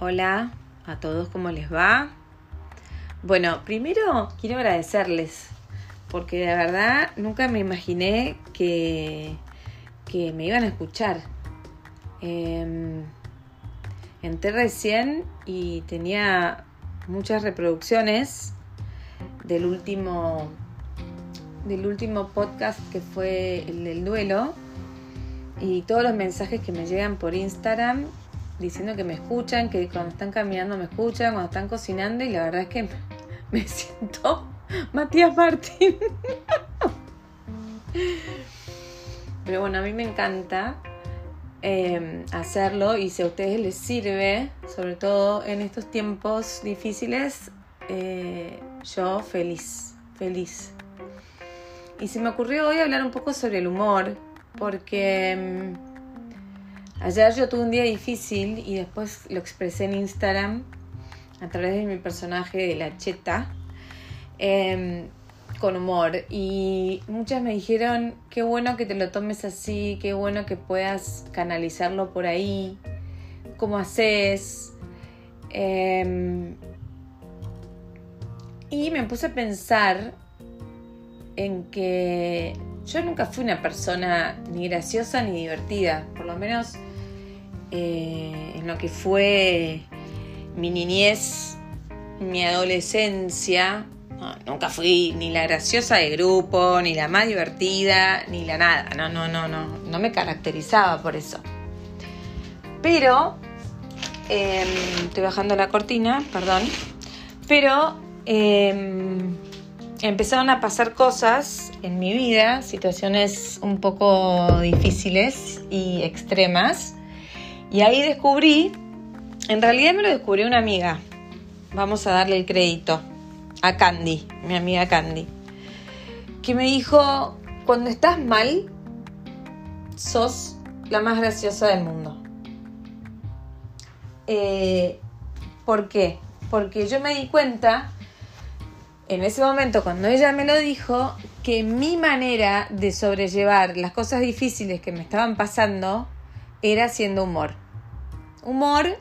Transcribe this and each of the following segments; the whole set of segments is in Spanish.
Hola a todos, ¿cómo les va? Bueno, primero quiero agradecerles, porque de verdad nunca me imaginé que, que me iban a escuchar. Eh, entré recién y tenía muchas reproducciones del último del último podcast que fue el del duelo y todos los mensajes que me llegan por Instagram diciendo que me escuchan, que cuando están caminando me escuchan, cuando están cocinando y la verdad es que me siento Matías Martín. Pero bueno, a mí me encanta eh, hacerlo y si a ustedes les sirve, sobre todo en estos tiempos difíciles, eh, yo feliz, feliz. Y se me ocurrió hoy hablar un poco sobre el humor, porque mm, ayer yo tuve un día difícil y después lo expresé en Instagram a través de mi personaje de la cheta. Em, con humor y muchas me dijeron qué bueno que te lo tomes así, qué bueno que puedas canalizarlo por ahí, cómo haces. Em, y me puse a pensar en que yo nunca fui una persona ni graciosa ni divertida, por lo menos eh, en lo que fue mi niñez, mi adolescencia, nunca fui ni la graciosa de grupo, ni la más divertida, ni la nada. No, no, no, no. No me caracterizaba por eso. Pero, em, estoy bajando la cortina, perdón. Pero em, empezaron a pasar cosas en mi vida, situaciones un poco difíciles y extremas. Y ahí descubrí, en realidad me lo descubrió una amiga. Vamos a darle el crédito a Candy, mi amiga Candy, que me dijo, cuando estás mal, sos la más graciosa del mundo. Eh, ¿Por qué? Porque yo me di cuenta, en ese momento cuando ella me lo dijo, que mi manera de sobrellevar las cosas difíciles que me estaban pasando era haciendo humor. Humor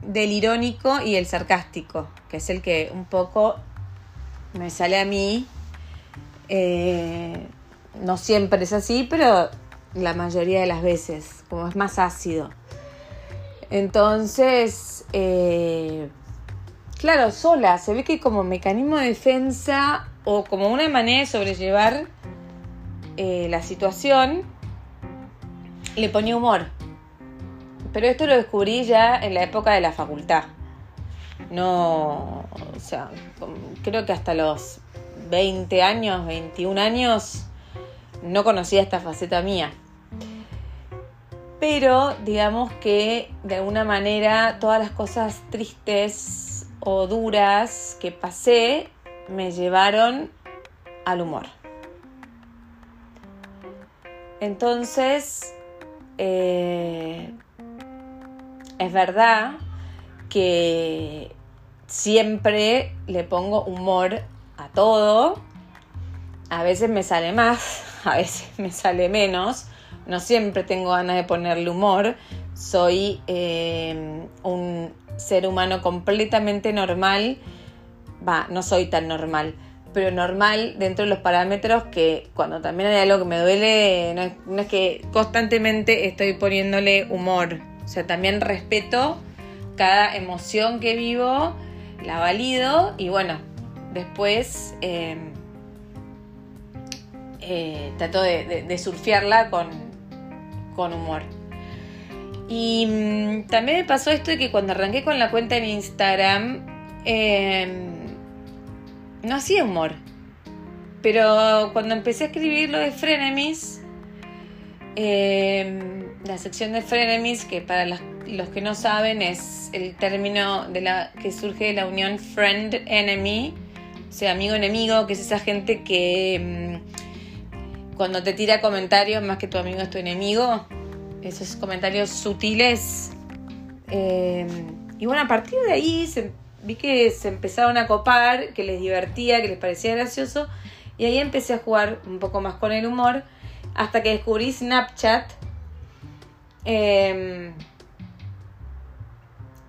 del irónico y el sarcástico, que es el que un poco me sale a mí. Eh, no siempre es así, pero la mayoría de las veces, como es más ácido. Entonces, eh, claro, sola, se ve que como mecanismo de defensa o como una manera de sobrellevar eh, la situación, le ponía humor. Pero esto lo descubrí ya en la época de la facultad. No, o sea, creo que hasta los 20 años, 21 años, no conocía esta faceta mía. Pero digamos que de alguna manera todas las cosas tristes o duras que pasé me llevaron al humor. Entonces, eh, es verdad que siempre le pongo humor a todo. A veces me sale más, a veces me sale menos. No siempre tengo ganas de ponerle humor. Soy eh, un ser humano completamente normal. Va, no soy tan normal, pero normal dentro de los parámetros que cuando también hay algo que me duele, no es, que constantemente estoy poniéndole humor. O sea, también respeto cada emoción que vivo, la valido y bueno, después em, eh, trato de, surfearla con, con humor. Y mm, también me pasó esto de que cuando arranqué con la cuenta en Instagram, em, no hacía humor. Pero cuando empecé a escribir lo de Frenemies, em, la sección de Frenemies, que para los que no saben, es el término de la, que surge de la unión friend-enemy, o sea, amigo-enemigo, que es esa gente que mm, cuando te tira comentarios, más que tu amigo es tu enemigo, esos comentarios sutiles. Eh, y bueno, a partir de ahí vi que se empezaron a copar, que les divertía, que les parecía gracioso, y ahí empecé a jugar un poco más con el humor, hasta que descubrí Snapchat. Eh,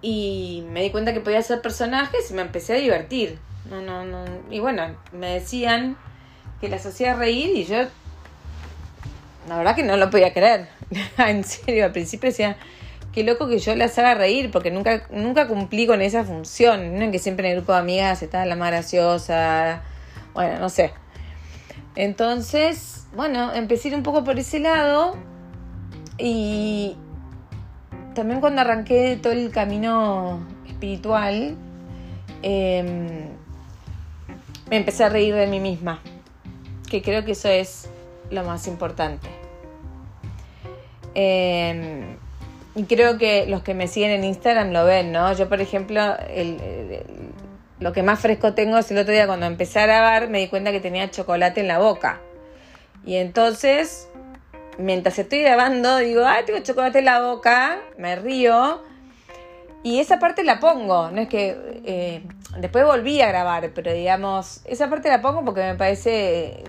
y me di cuenta que podía hacer personajes y me empecé a divertir. No, no, no. Y bueno, me decían que las hacía reír y yo, la verdad que no lo podía creer. en serio, al principio decía, qué loco que yo las haga reír, porque nunca, nunca cumplí con esa función. ¿no? Que siempre en el grupo de amigas estaba la más graciosa. Bueno, no sé. Entonces, bueno, empecé a ir un poco por ese lado. Y también cuando arranqué todo el camino espiritual, em, me empecé a reír de mí misma. Que creo que eso es lo más importante. Eh, y creo que los que me siguen en Instagram lo ven, ¿no? Yo, por ejemplo, lo que más fresco tengo es el otro día cuando empecé a grabar me di cuenta que tenía chocolate en la boca. Y entonces, mientras estoy grabando, digo, ah, tengo chocolate en la boca, me río. Y esa parte la pongo, no es que eh, después volví a grabar, pero digamos, esa parte la pongo porque me parece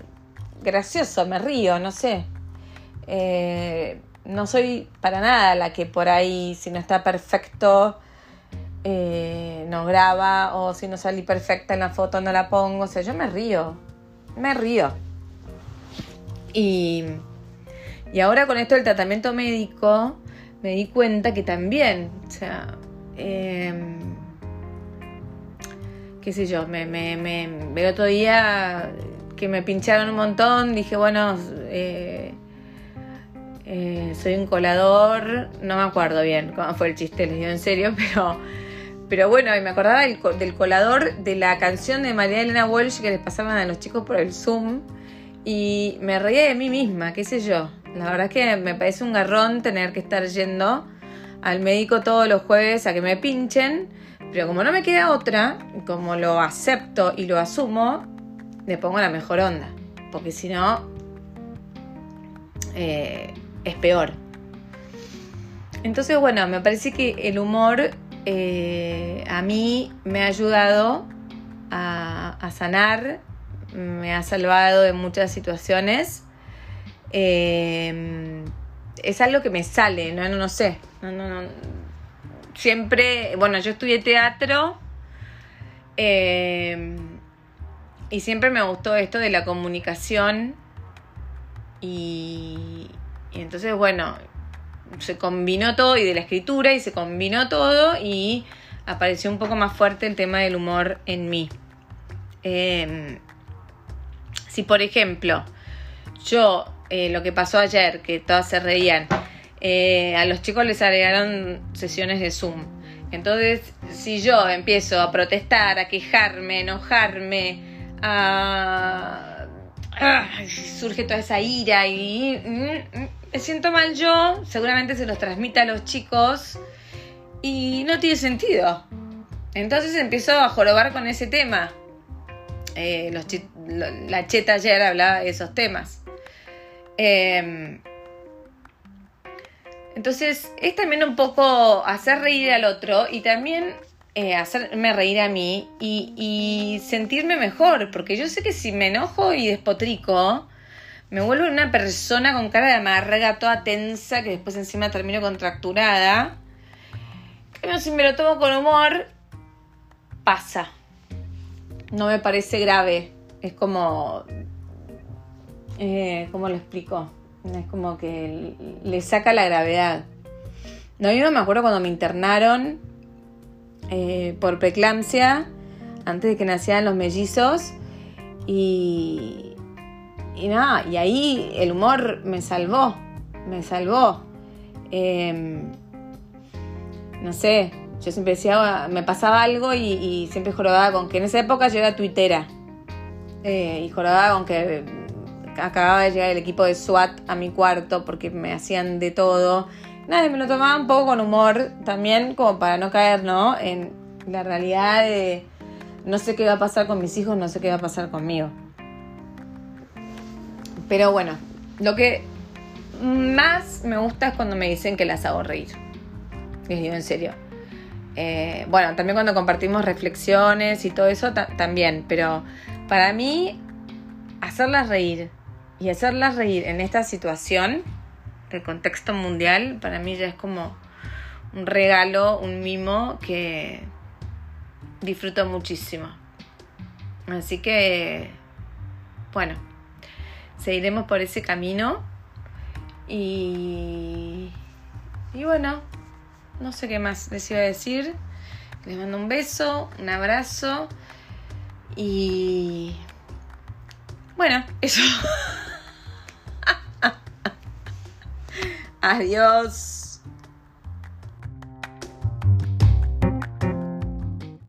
gracioso, me río, no sé. Eh, no soy para nada la que por ahí, si no está perfecto, eh, no graba, o si no salí perfecta en la foto, no la pongo. O sea, yo me río, me río. Y, y ahora con esto del tratamiento médico, me di cuenta que también, o sea, em, qué sé yo, me, me, me, el otro día que me pincharon un montón, dije, bueno, eh, eh, soy un colador, no me acuerdo bien cómo fue el chiste, les digo en serio, pero, pero bueno, me acordaba del, del, colador de la canción de María Elena Walsh que les pasaban a los chicos por el Zoom y me reía de mí misma, qué sé yo. La verdad es que me parece un garrón tener que estar yendo al médico todos los jueves a que me pinchen, pero como no me queda otra, como lo acepto y lo asumo, le pongo la mejor onda, porque si no... Eh, es peor. Entonces, bueno, me parece que el humor eh, a mí me ha ayudado a, sanar, me ha salvado de muchas situaciones. Eh, es algo que me sale, no, no, sé. Siempre, bueno, yo estudié teatro eh, y siempre me gustó esto de la comunicación y, y entonces, bueno, se combinó todo y de la escritura y se combinó todo y apareció un poco más fuerte el tema del humor en mí. Em, si por ejemplo, yo, eh, lo que pasó ayer, que todas se reían, eh, a los chicos les agregaron sesiones de Zoom. Entonces, si yo empiezo a protestar, a quejarme, enojarme, a... surge toda esa ira y mm, mm, me siento mal yo, seguramente se los transmite a los chicos y no tiene sentido. Entonces empiezo a jorobar con ese tema. Eh, la cheta ayer hablaba de esos temas. Em, entonces es también un poco hacer reír al otro y también eh, hacerme reír a mí y, sentirme mejor, porque yo sé que si me enojo y despotrico, me vuelvo una persona con cara de amarga, toda tensa, que después encima termino contracturada. Pero si me lo tomo con humor, pasa. No me parece grave. Es como... Eh, ¿Cómo lo explico? Es como que le saca la gravedad. No, yo me acuerdo cuando me internaron eh, por preeclampsia, antes de que nacieran los mellizos, y, y nada, y ahí el humor me salvó, me salvó. Em, no sé, yo siempre decía, me pasaba algo y, siempre jorobaba con que en esa época yo era tuitera. Eh, y jorobaba con que acababa de llegar el equipo de SWAT a mi cuarto porque me hacían de todo. Nada, me lo tomaba un poco con humor también, como para no caer, ¿no? En la realidad de no sé qué va a pasar con mis hijos, no sé qué va a pasar conmigo. Pero bueno, lo que más me gusta es cuando me dicen que las hago reír. Les digo en serio. Eh, bueno, también cuando compartimos reflexiones y todo eso, también. Pero para mí, hacerlas reír y hacerlas reír en esta situación, el contexto mundial, para mí ya es como un regalo, un mimo que disfruto muchísimo. Así que, bueno, seguiremos por ese camino y, y bueno, no sé qué más les iba a decir. Les mando un beso, un abrazo y bueno, eso. Adiós.